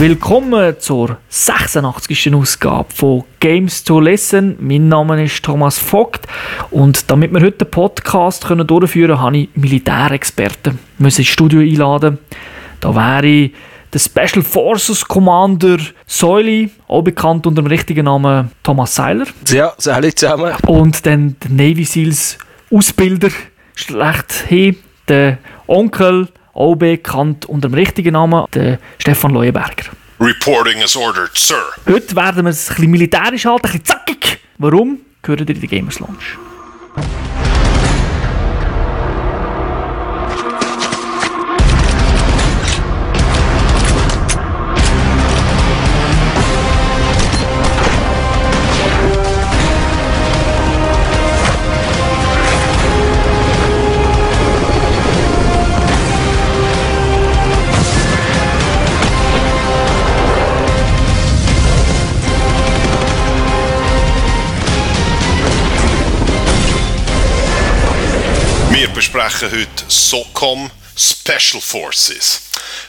Willkommen zur 86. Ausgabe von Games to Listen. Mein Name ist Thomas Vogt und damit wir heute den Podcast können durchführen können, habe ich Militärexperten ins Studio einladen. Da wäre der Special Forces Commander Säuli, auch bekannt unter dem richtigen Namen Thomas Seiler. Ja, alle zusammen. Und dann der Navy Seals Ausbilder, schlechthin, der Onkel, auch bekannt unter dem richtigen Namen, der Stefan Leuenberger. Reporting as ordered, Sir. Heute werden wir es ein bisschen militärisch halten, ein bisschen zackig. Warum? Gehört ihr in die Gamers Lounge. Besprechen heute SOCOM Special Forces.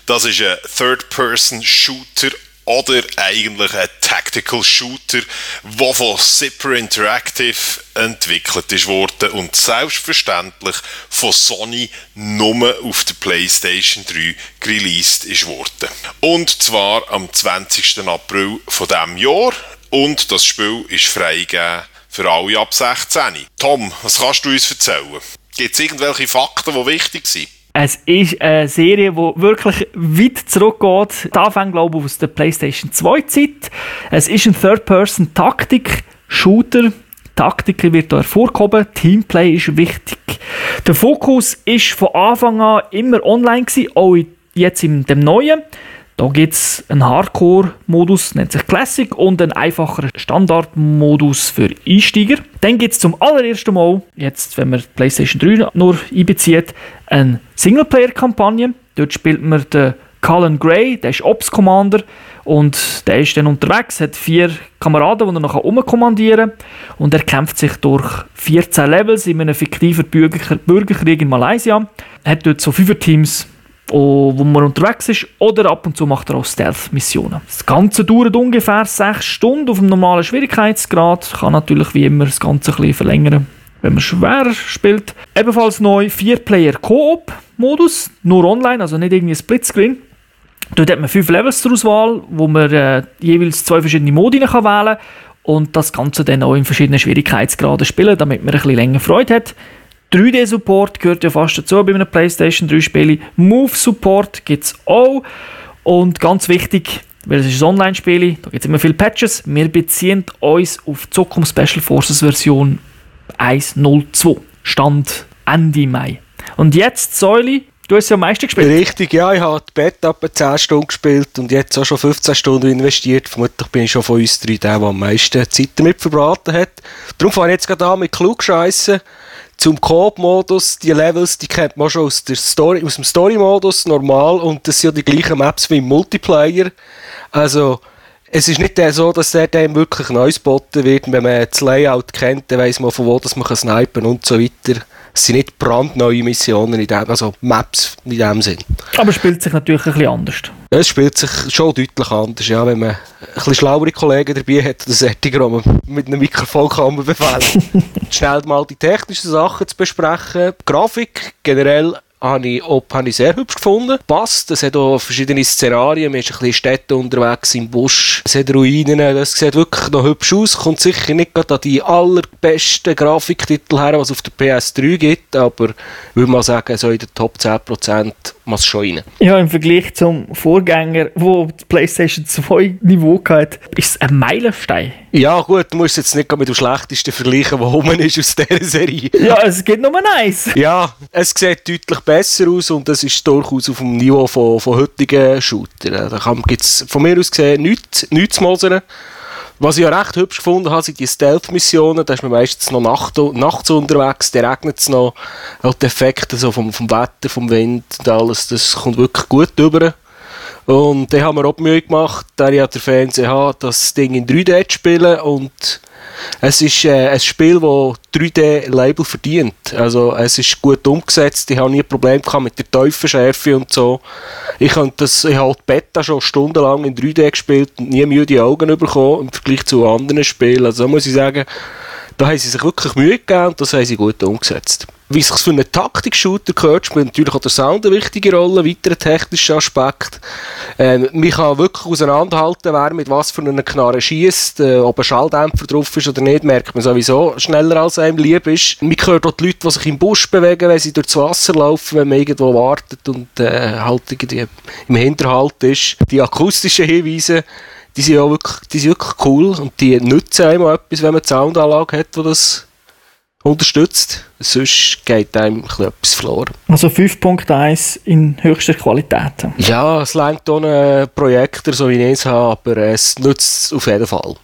Das ist ein Third-Person-Shooter oder eigentlich ein Tactical Shooter, der von Zipper Interactive entwickelt worden und selbstverständlich von Sony nur auf der PlayStation 3 released ist worden. Und zwar am 20. April von diesem Jahr und das Spiel ist freigegeben für alle ab 16. Tom, was kannst du uns erzählen? Gibt es irgendwelche Fakten, die wichtig sind? Es ist eine Serie, die wirklich weit zurückgeht. Da fängt, glaube ich, aus der PlayStation 2 Zeit. Es ist ein Third-Person-Taktik-Shooter. Taktik wird hier hervorgehoben. Teamplay ist wichtig. Der Fokus ist von Anfang an immer online gewesen, auch jetzt in dem neuen. Da gibt es einen Hardcore-Modus, nennt sich Classic, und einen einfacheren Standard-Modus für Einsteiger. Dann gibt es zum allerersten Mal, jetzt wenn man die PlayStation 3 nur einbezieht, eine Singleplayer-Kampagne. Dort spielt man den Cullen Gray, der ist Ops-Commander und der ist dann unterwegs, hat vier Kameraden, die er noch umkommandieren kann und er kämpft sich durch 14 Levels in einem fiktiven Bürger Bürgerkrieg in Malaysia. Er hat dort so fünf Teams wo man unterwegs ist, oder ab und zu macht er auch Stealth-Missionen. Das Ganze dauert ungefähr 6 Stunden auf dem normalen Schwierigkeitsgrad, kann natürlich wie immer das Ganze ein bisschen verlängern, wenn man schwerer spielt. Ebenfalls neu 4-Player-Koop-Modus, nur online, also nicht irgendwie Splitscreen. Dort hat man fünf Levels zur Auswahl, wo man äh, jeweils zwei verschiedene Modi wählen kann und das Ganze dann auch in verschiedenen Schwierigkeitsgraden spielen, damit man ein bisschen länger Freude hat. 3D-Support gehört ja fast dazu bei einem PlayStation 3-Spiel. Move-Support gibt es auch. Und ganz wichtig, weil es ist ein Online-Spiel, da gibt es immer viele Patches. Wir beziehen uns auf die Zukunft Special Forces Version 1.02. Stand Ende Mai. Und jetzt, Säuli, du hast ja am meisten gespielt. Richtig, ja, ich habe die Beta etwa 10 Stunden gespielt und jetzt auch schon 15 Stunden investiert. Vermutlich bin ich schon von uns drei der, der am meisten Zeit damit verbraten hat. Darum fange ich jetzt gerade an mit Klugscheissen. Zum Coop-Modus, die Levels, die kennt man schon aus, der Story, aus dem Story-Modus normal und das sind ja die gleichen Maps wie im Multiplayer. Also, es ist nicht so, dass der dem wirklich neu spotten wird. Wenn man das Layout kennt, dann weiss man von wo dass man kann und so weiter. Es sind nicht brandneue Missionen, in dem, also Maps in dem Sinn. Aber es spielt sich natürlich ein bisschen anders. Es spielt sich schon deutlich anders, ja, wenn man ein bisschen schlauere Kollegen dabei hat, oder Sättiger, die man mit einem Mikrofon kann befehlen. Schnell mal die technischen Sachen zu besprechen. Die Grafik generell habe ich, ob, habe ich sehr hübsch gefunden. Passt, es hat auch verschiedene Szenarien, man ist ein bisschen Städte unterwegs im Busch, es hat Ruinen, das sieht wirklich noch hübsch aus, kommt sicher nicht gerade an die allerbesten Grafiktitel her, was es auf der PS3 gibt, aber würde mal sagen, so in den Top 10% muss schon rein. Ja, im Vergleich zum Vorgänger, wo die PlayStation 2 Niveau hat, ist es ein Meilenstein. Ja gut, du musst jetzt nicht mit dem schlechtesten vergleichen, was rum ist aus dieser Serie. Ja, es geht nur eins. Ja, es sieht deutlich besser aus und es ist durchaus auf dem Niveau von, von heutigen Shootern. Da gibt es von mir aus gesehen nichts, nichts zu mosern. Was ich ja recht hübsch gefunden habe, sind die Stealth-Missionen. Da ist man meistens noch nacht, nachts unterwegs, da regnet es noch. Auch die Effekte so vom, vom Wetter, vom Wind und alles, das kommt wirklich gut rüber. Und dann haben wir auch die Mühe gemacht, da ich den Fernseher habe, das Ding in 3D zu spielen und es ist äh, ein Spiel, das 3D-Label verdient. Also es ist gut umgesetzt, ich habe nie Probleme gehabt mit der Teufenschärfe und so. Ich habe das, ich habe die Beta schon stundenlang in 3D gespielt und nie müde Augen bekommen im Vergleich zu anderen Spielen. Also da muss ich sagen, da haben sie sich wirklich Mühe gegeben und das haben sie gut umgesetzt. Wie sich für einen Taktik-Shooter gehört, spielt natürlich auch der Sound eine wichtige Rolle, weiterer technischer Aspekt. Ähm, man kann wirklich auseinanderhalten, wer mit was für einer Knarre schießt, äh, ob ein Schalldämpfer drauf ist oder nicht, merkt man sowieso schneller als einem lieb ist. Man hört auch die Leute, die sich im Busch bewegen, wenn sie durchs Wasser laufen, wenn man irgendwo wartet und äh, halt irgendwie im Hinterhalt ist. Die akustischen Hinweise, die sind ja wirklich, die sind wirklich cool und die nützen einem auch etwas, wenn man eine Soundanlage hat, die das unterstützt. Sonst geht einem etwas verloren. Also 5.1 in höchster Qualität. Ja, es längt ohne Projektor, so wie ich es habe, aber es nützt es auf jeden Fall.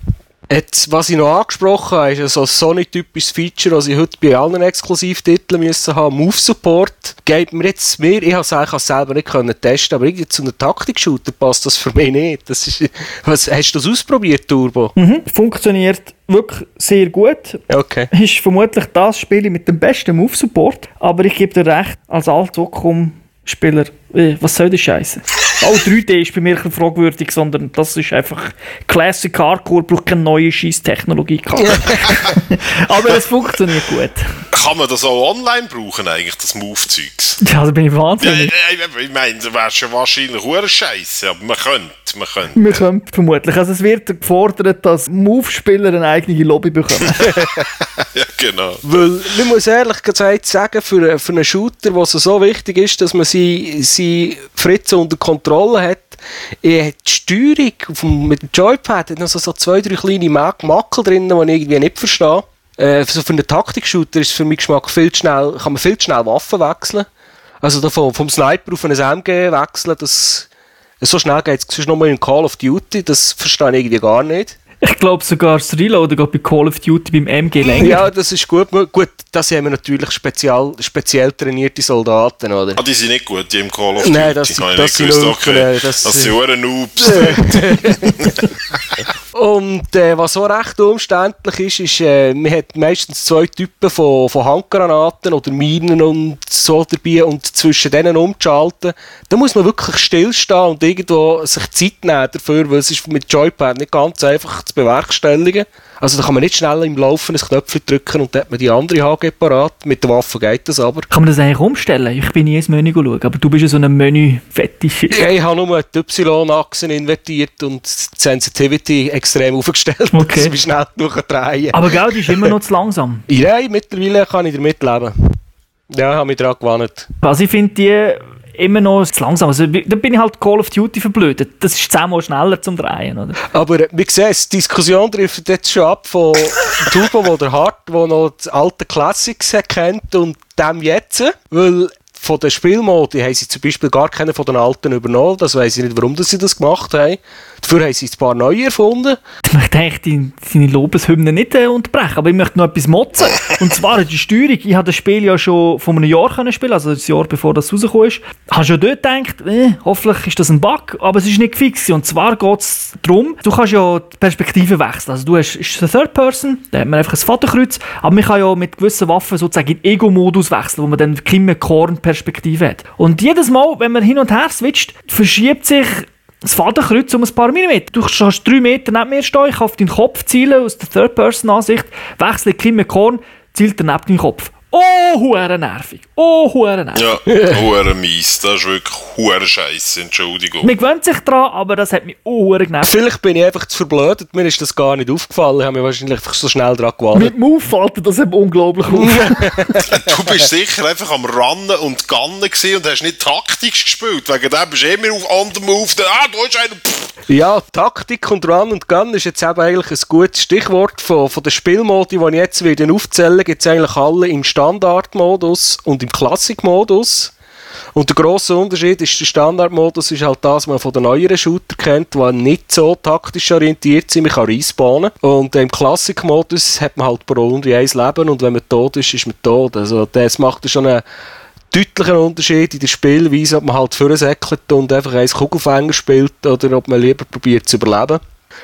Jetzt, was ich noch angesprochen habe, ist so ein Sony-typisches Feature, das ich heute bei allen Exklusivtiteln müssen haben. Move Support geht mir jetzt mehr, ich habe es eigentlich selber nicht können testen, aber irgendwie zu einem Taktik-Shooter passt das für mich nicht. Das ist, was, hast du das ausprobiert, Turbo? Mhm, funktioniert wirklich sehr gut. Okay. Ist vermutlich das Spiel mit dem besten Move Support, aber ich gebe dir recht, als Alt-Ocom Spieler, äh, was soll das Scheiße? Auch 3D ist bei mir nicht fragwürdig, sondern das ist einfach Classic Hardcore, braucht keine neue Scheiß-Technologie. Aber es funktioniert gut. Kann man das auch online brauchen, eigentlich, das Move-Zeugs? Ja, da bin ich wahnsinnig. Ja, ich meine, das wäre schon wahrscheinlich hure Scheiße, aber man könnte, man könnte. Wir können vermutlich. Also es wird gefordert, dass Move-Spieler eine eigene Lobby bekommen. ja, genau. Weil, man muss ehrlich gesagt sagen, für, für einen Shooter, es so wichtig ist, dass man seine, seine Fritze unter Kontrolle hat, die Steuerung dem, mit dem Joypad hat noch so, so zwei, drei kleine Makel drin, die ich irgendwie nicht verstehe. Äh, so für einen Taktik-Shooter ist für meinen Geschmack viel schnell, kann man viel schnell Waffen wechseln. Also da vom, vom Sniper auf einen SMG wechseln, das, so schnell geht es sonst nochmal in Call of Duty, das verstehe ich irgendwie gar nicht. Ich glaube sogar das Reloaden geht bei Call of Duty beim MG länger. Ja, das ist gut. Gut, das haben wir natürlich speziell, speziell trainierte Soldaten, oder? Ah, die sind nicht gut, die im Call of Duty. Nein, das, ich das nicht sind. Nuken, okay. das- Das sind hure Noobs. Und äh, was auch recht umständlich ist, ist, äh, man hat meistens zwei Typen von, von Handgranaten oder Minen und so dabei und zwischen denen umzuschalten, da muss man wirklich stillstehen und irgendwo sich Zeit nehmen dafür, weil es ist mit Joypad nicht ganz einfach zu bewerkstelligen. Also da kann man nicht schnell im Laufen ein Knöpfchen drücken und dann hat man die andere HG parat. Mit der Waffe geht das aber. Kann man das eigentlich umstellen? Ich bin nie ins Menü schauen, aber du bist ja so ein Menü-Fetisch. Ja, ich habe nur die Y-Achsen invertiert und die Sensitivity extrem aufgestellt, Okay. dass ich schnell genug drehen Aber gell, die ist immer noch zu langsam. Ja, mittlerweile kann ich damit leben. Ja, habe mich daran gewandt. Also ich finde die immer noch zu langsam. Also da bin ich halt Call of Duty verblödet. Das ist zehnmal schneller zum Drehen, oder? Aber äh, wie gesagt, die Diskussion trifft jetzt schon ab von Turbo, wo der Hart, der noch die alten Classics kennt und dem jetzt. Weil von den Spielmodi haben sie zum Beispiel gar keinen von den alten übernommen. Das weiß ich nicht, warum sie das gemacht haben. Dafür haben sie ein paar neue erfunden. Ich möchte eigentlich seine Lobeshymne nicht äh, unterbrechen, aber ich möchte noch etwas motzen. Und zwar die Steuerung. Ich habe das Spiel ja schon vor einem Jahr können spielen, also das Jahr bevor das rausgekommen ist. Ich habe schon dort gedacht, äh, hoffentlich ist das ein Bug, aber es ist nicht fix. Und zwar geht es darum, du kannst ja die Perspektive wechseln. Also du hast ist eine Third Person, da hat man einfach ein Vaterkreuz, aber man kann ja mit gewissen Waffen sozusagen in Ego-Modus wechseln, wo man dann keine Korn-Perspektive hat. Und jedes Mal, wenn man hin und her switcht, verschiebt sich das Fadenkreuz um ein paar Millimeter. Du kannst drei Meter neben mir stehen, ich kann auf deinen Kopf zielen aus der Third-Person-Ansicht, wechsle Kim Korn, zielt er neben deinen Kopf. Oh, hure nervig. Oh, hure nervig. Ja, hure mies. Das ist wirklich hure Scheiße, Entschuldigung. Man gewöhnt sich dran, aber das hat mich oh, hure genervt. Vielleicht bin ich einfach zu verblödet, mir ist das gar nicht aufgefallen. Ich habe mich wahrscheinlich einfach so schnell daran gewandt. Mit dem Move fällt das eben unglaublich auf. Du bist sicher einfach am Rannen und Gannen gewesen und hast nicht taktisch gespielt. Wegen dem bist du immer auf move. Da, Ah, da ist einer. Pff. Ja, Taktik und Run und Gun ist jetzt eben eigentlich ein gutes Stichwort. Von, von den Spielmodi, die ich jetzt wieder aufzählen gibt es eigentlich alle im Standardmodus und im Klassikmodus. Und der grosse Unterschied ist, der Standardmodus ist halt das, was man von den neueren Shooter kennt, die nicht so taktisch orientiert sind. Man kann respawnen. Und im Klassikmodus hat man halt pro Runde ein Leben und wenn man tot ist, ist man tot. Also das macht schon einen deutlicher Unterschied in der Spielweise, ob man halt vorsäckelt und einfach ein Kugelfänger spielt oder ob man lieber probiert zu überleben.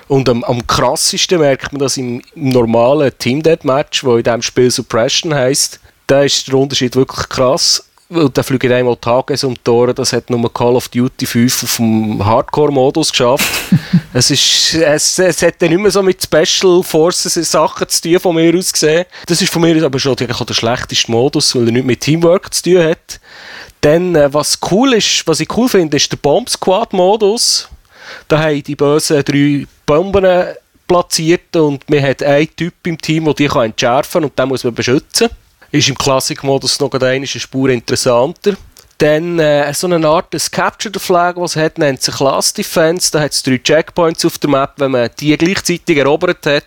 Und am, am krassesten merkt man das im, im normalen Team Deathmatch, wo in diesem Spiel Suppression heisst. Da ist der Unterschied wirklich krass. Und da fliegen einmal Tages um Tore, das hat nur Call of Duty 5 auf dem Hardcore-Modus geschafft. es, ist, es, es hat dann nicht mehr so mit Special Forces Sachen zu tun, von mir aus gesehen. Das ist von mir aus aber schon der schlechteste Modus, weil er nicht mit Teamwork zu tun hat. Dann, äh, was cool ist, was ich cool finde, ist der Bomb Squad Modus. Da haben die bösen drei Bomben platziert und man hat einen Typ im Team, der die entschärfen kann und den muss man beschützen. Ist im Classic-Modus noch eine Spur interessanter. Dann äh, so eine Art des Capture the Flag, was hat, nennt sich Class Defense. Da hat es drei Checkpoints auf der Map. Wenn man die gleichzeitig erobert hat,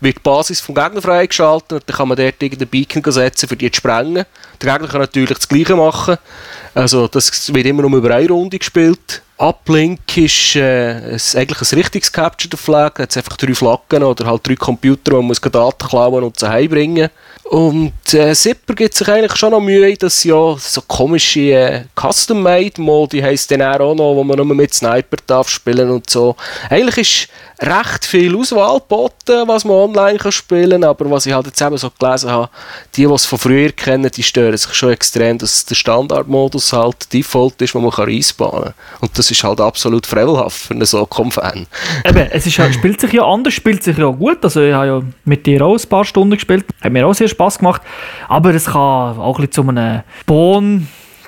wird die Basis vom Gegner freigeschaltet und dann kann man dort irgendeinen Beacon setzen, für die zu sprengen. Der Gegner kann natürlich das Gleiche machen. Also das wird immer nur über eine Runde gespielt. Uplink ist äh, eigentlich ein richtiges Capture the Flag. Da hat einfach drei Flaggen oder halt drei Computer, wo man Daten klauen und sie heimbringen Und äh, Zipper gibt sich eigentlich schon noch Mühe, dass ja so komische äh, Custom-Made-Modi heisst dann auch noch, wo man nur mit Sniper darf spielen und so. Eigentlich ist recht viel Auswahl geboten, was man online kann spielen kann, aber was ich halt jetzt eben so gelesen habe, die, die es von früher kennen, die stören sich schon extrem, dass der Standardmodus halt Default ist, wo man kann reinspannen kann. Und das ist halt absolut frevelhaft für einen Socom-Fan. Eben, es ist, spielt sich ja anders, spielt sich ja gut, also ich habe ja mit dir auch ein paar Stunden gespielt, hat mir auch sehr Spaß gemacht, aber es kann auch ein bisschen zu einem Bon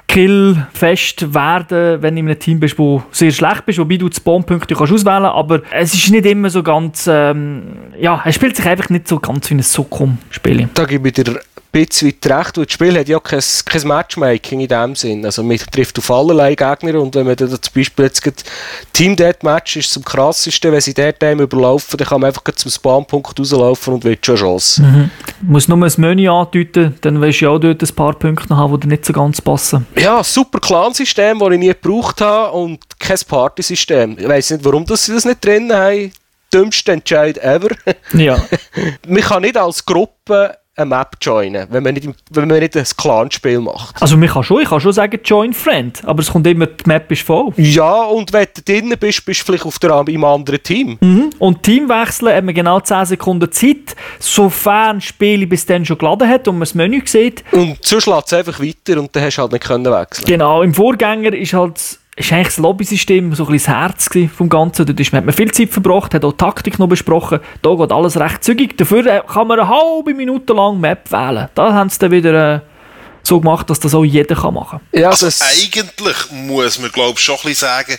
Kill-Fest werden, wenn du in einem Team bist, wo sehr schlecht bist, wobei du die Spawnpunkte kannst auswählen aber es ist nicht immer so ganz, ähm, ja, es spielt sich einfach nicht so ganz wie ein Socom-Spiel. Da gebe ich dir bisschen weit recht, weil das Spiel hat ja kein, kein Matchmaking in dem Sinn. Also man trifft auf allerlei Gegner und wenn man dann zum Beispiel jetzt Team Deathmatch ist zum krassesten, wenn sie dort einem überlaufen, dann kann man einfach zum Spawnpunkt rauslaufen und wird schon Chance. Mhm. Muss nur ein Menü andeuten, dann willst du ja auch dort ein paar Punkte haben, die dir nicht so ganz passen. Ja, super Clan-System, das ich nie gebraucht habe und kein Party-System. Ich weiss nicht, warum sie das nicht drin haben. Dümmste Entscheid ever. Ja. man kann nicht als Gruppe eine Map joinen, wenn man nicht, wenn man nicht ein Clan-Spiel macht. Also man kann schon, ich kann schon sagen Join Friend, aber es kommt immer, die Map ist voll. Ja, und wenn du drinnen bist, bist du vielleicht auf der, im anderen Team. Mhm. Und Teamwechseln hat man genau 10 Sekunden Zeit, sofern das Spiel bis dann schon geladen hat und man das Menü sieht. Und so schlägt es einfach weiter und dann hast du halt nicht können wechseln Genau, im Vorgänger ist halt ist eigentlich das Lobbysystem so ein bisschen das Herz vom Ganzen. Dort hat man viel Zeit verbracht, hat auch Taktik noch besprochen. Da geht alles recht zügig. Dafür äh, kann man eine halbe Minute lang Map wählen. Da haben sie dann wieder äh, so gemacht, dass das auch jeder kann machen kann. Ja, also eigentlich muss man glaube ich schon ein bisschen sagen,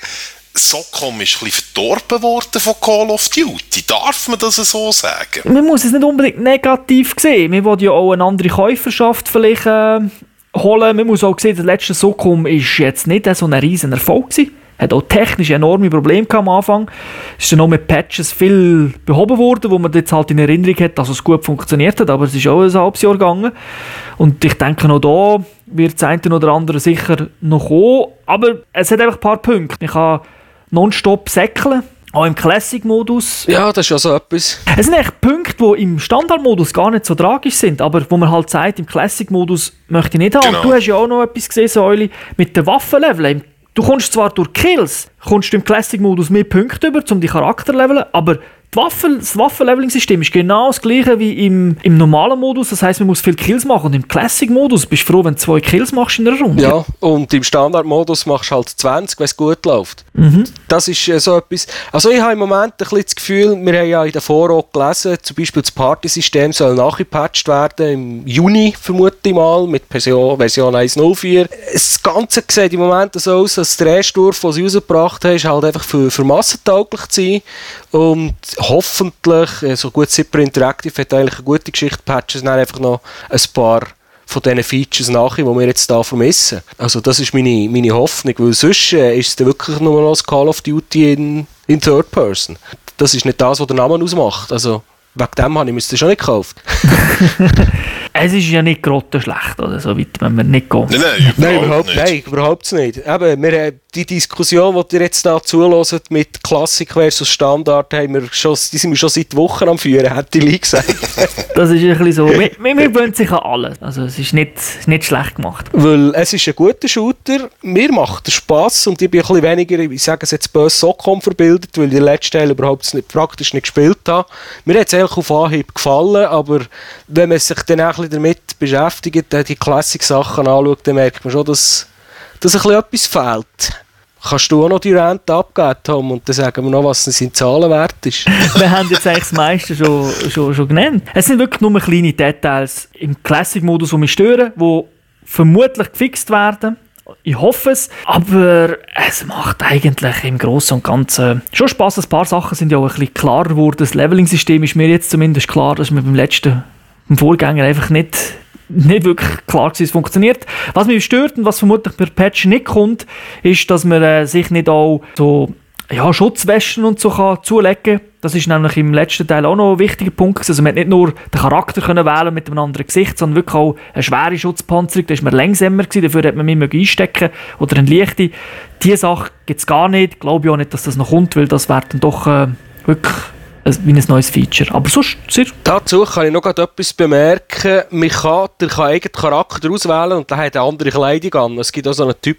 Socom ist ein bisschen verdorben worden von Call of Duty. Darf man das so sagen? Man muss es nicht unbedingt negativ sehen. Man will ja auch eine andere Käuferschaft vielleicht äh, holen. Man muss auch sehen, der letzte Socom ist jetzt nicht so ein riesen Erfolg gewesen. Hat auch technisch enorme Probleme am Anfang. Es ist dann auch mit Patches viel behoben worden, wo man jetzt halt in Erinnerung hat, dass es gut funktioniert hat, aber es ist auch ein halbes Jahr gegangen. Und ich denke, noch da wird das eine oder andere sicher noch kommen. Aber es hat einfach ein paar Punkte. Ich kann nonstop säckeln auch im Classic-Modus. Ja, das ist ja so etwas. Es sind echt Punkte, die im Standard-Modus gar nicht so tragisch sind, aber wo man halt sagt, im Classic-Modus möchte ich nicht haben. Genau. Du hast ja auch noch etwas gesehen, Säuli, mit den Waffenleveln. Du kommst zwar durch Kills, kommst du im Classic-Modus mehr Punkte über, um die Charakter leveln, aber Waffen, das Waffenleveling-System ist genau das gleiche wie im, im normalen Modus. Das heißt, man muss viele Kills machen. Und im Classic-Modus bist du froh, wenn du zwei Kills machst in einer Runde. Ja, und im Standard-Modus machst du halt 20, wenn es gut läuft. Mhm. Das ist äh, so etwas. Also, ich habe im Moment ein bisschen das Gefühl, wir haben ja in der Vorort gelesen, zum Beispiel das Party-System soll nachgepatcht werden im Juni, vermute ich mal, mit Version, Version 1.04. Das Ganze sieht im Moment so aus, dass der erste Durf, den sie rausgebracht haben, ist halt einfach für, für massentauglich zu sein. Und hoffentlich, äh, so gut Zipper Interactive hat eigentlich eine gute Geschichte, patchen dann einfach noch ein paar von diesen Features nach, die wir jetzt hier vermissen. Also das ist meine, meine Hoffnung, weil sonst äh, ist es dann wirklich nur noch das Call of Duty in, in Third Person. Das ist nicht das, was der Name ausmacht. Also wegen dem habe ich mir das schon nicht gekauft. es ist ja nicht grottenschlecht, oder so weit, wenn wir nicht gehen. Nein, nein, nein, überhaupt, nicht. nein überhaupt nicht. Eben, wir, die Diskussion, die ihr jetzt da zulässt, mit Klassik versus Standard, haben wir schon, die sind wir schon seit Wochen am Führen, hätte ich gesagt. das ist ein bisschen so. Wir, wir gewöhnen sich an alles. Also es ist nicht, nicht schlecht gemacht. Weil es ist ein guter Shooter, mir macht es Spass und ich bin ein bisschen weniger, ich sage es jetzt böse, Socom verbildet, weil ich den letzten Teil überhaupt nicht, praktisch nicht gespielt habe. Mir hat es eigentlich auf Anhieb gefallen, aber wenn man sich dann ein bisschen damit beschäftigt, die Classic-Sachen anschaut, dann merkt man schon, dass dass ein bisschen etwas fehlt. Kannst du auch noch die Rente abgeben, Tom, und dann sagen wir noch, was sein Zahlenwert ist? wir haben jetzt eigentlich das meiste schon, schon, schon genannt. Es sind wirklich nur kleine Details im Classic-Modus, die mich stören, die vermutlich gefixt werden. Ich hoffe es, aber es macht eigentlich im Großen und Ganzen schon Spaß. Ein paar Sachen sind ja auch ein bisschen klarer geworden. Das Leveling-System ist mir jetzt zumindest klar, dass wir beim letzten, beim Vorgänger einfach nicht nicht wirklich klar gewesen, es funktioniert. Was mich stört und was vermutlich per Patch nicht kommt, ist, dass man äh, sich nicht auch so ja, Schutzwäschen und so kann zulegen. Das ist nämlich im letzten Teil auch noch ein wichtiger Punkt. Also man hat nicht nur den Charakter können wählen mit einem anderen Gesicht, sondern wirklich auch eine schwere Schutzpanzerung. Da war man längsamer, gewesen, dafür hat man mehr einstecken Oder eine leichte. Diese Sache gibt es gar nicht. Glaube ich auch nicht, dass das noch kommt, weil das wäre dann doch äh, wirklich wie ein neues Feature. Aber sonst sehr... Dazu kann ich noch etwas bemerken. Man kann den eigenen Charakter auswählen und der hat eine andere Kleidung an. Es gibt auch so einen Typ,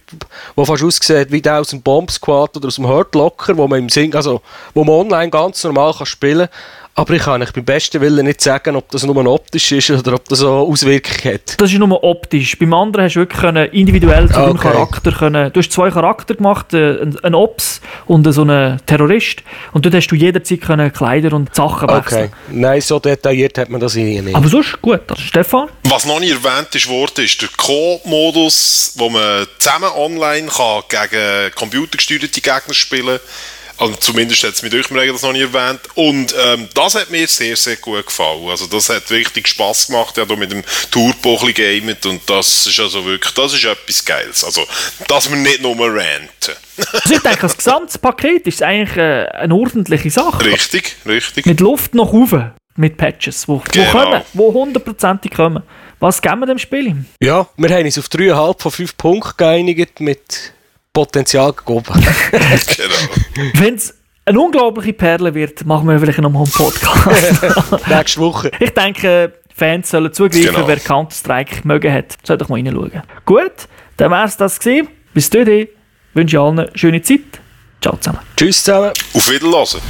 der fast aussieht wie der aus dem Bomb Squad oder aus dem Hurt Locker, wo man im Sing, also wo man online ganz normal kann spielen kann. Aber ich kann euch beim besten Willen nicht sagen, ob das nur optisch ist oder ob das auch Auswirkungen hat. Das ist nur optisch. Beim anderen hast du wirklich individuell zu deinem okay. Charakter können. Du hast zwei Charakter gemacht, äh, einen Ops und so einen Terrorist. Und dort hast du jederzeit können Kleider und Sachen wechseln. Okay. Nein, so detailliert hat man das hier nicht. Aber sonst gut. Stefan? Was noch nicht erwähnt ist worden, ist der Co-Modus, wo man zusammen online kann gegen computergesteuerte Gegner spielen kann also zumindest hat es mit euch das noch nie erwähnt. Und ähm, das hat mir sehr, sehr gut gefallen. Also das hat richtig Spaß gemacht, ja, da mit dem Turbo gamet und das ist also wirklich, das ist etwas Geiles. Also, dass wir nicht nur ranten. also ich denke, das gesamte Paket ist eigentlich äh, eine ordentliche Sache. Richtig, richtig. Mit Luft noch rauf, mit Patches, wo, genau. wo kommen, wo hundertprozentig kommen. Was geben wir dem Spiel? Ja, wir haben uns auf 3,5 von 5 Punkten geeinigt mit Potenzial gegeben. genau. Wenn es eine unglaubliche Perle wird, machen wir vielleicht noch mal einen Podcast. Nächste Woche. Ich denke, Fans sollen zugreifen, genau. wer Counter-Strike mögen hat. Soll doch mal reinschauen. Gut, dann wäre es das gewesen. Bis dahin wünsche ich allen eine schöne Zeit. Ciao zusammen. Tschüss zusammen. Auf Wiedersehen.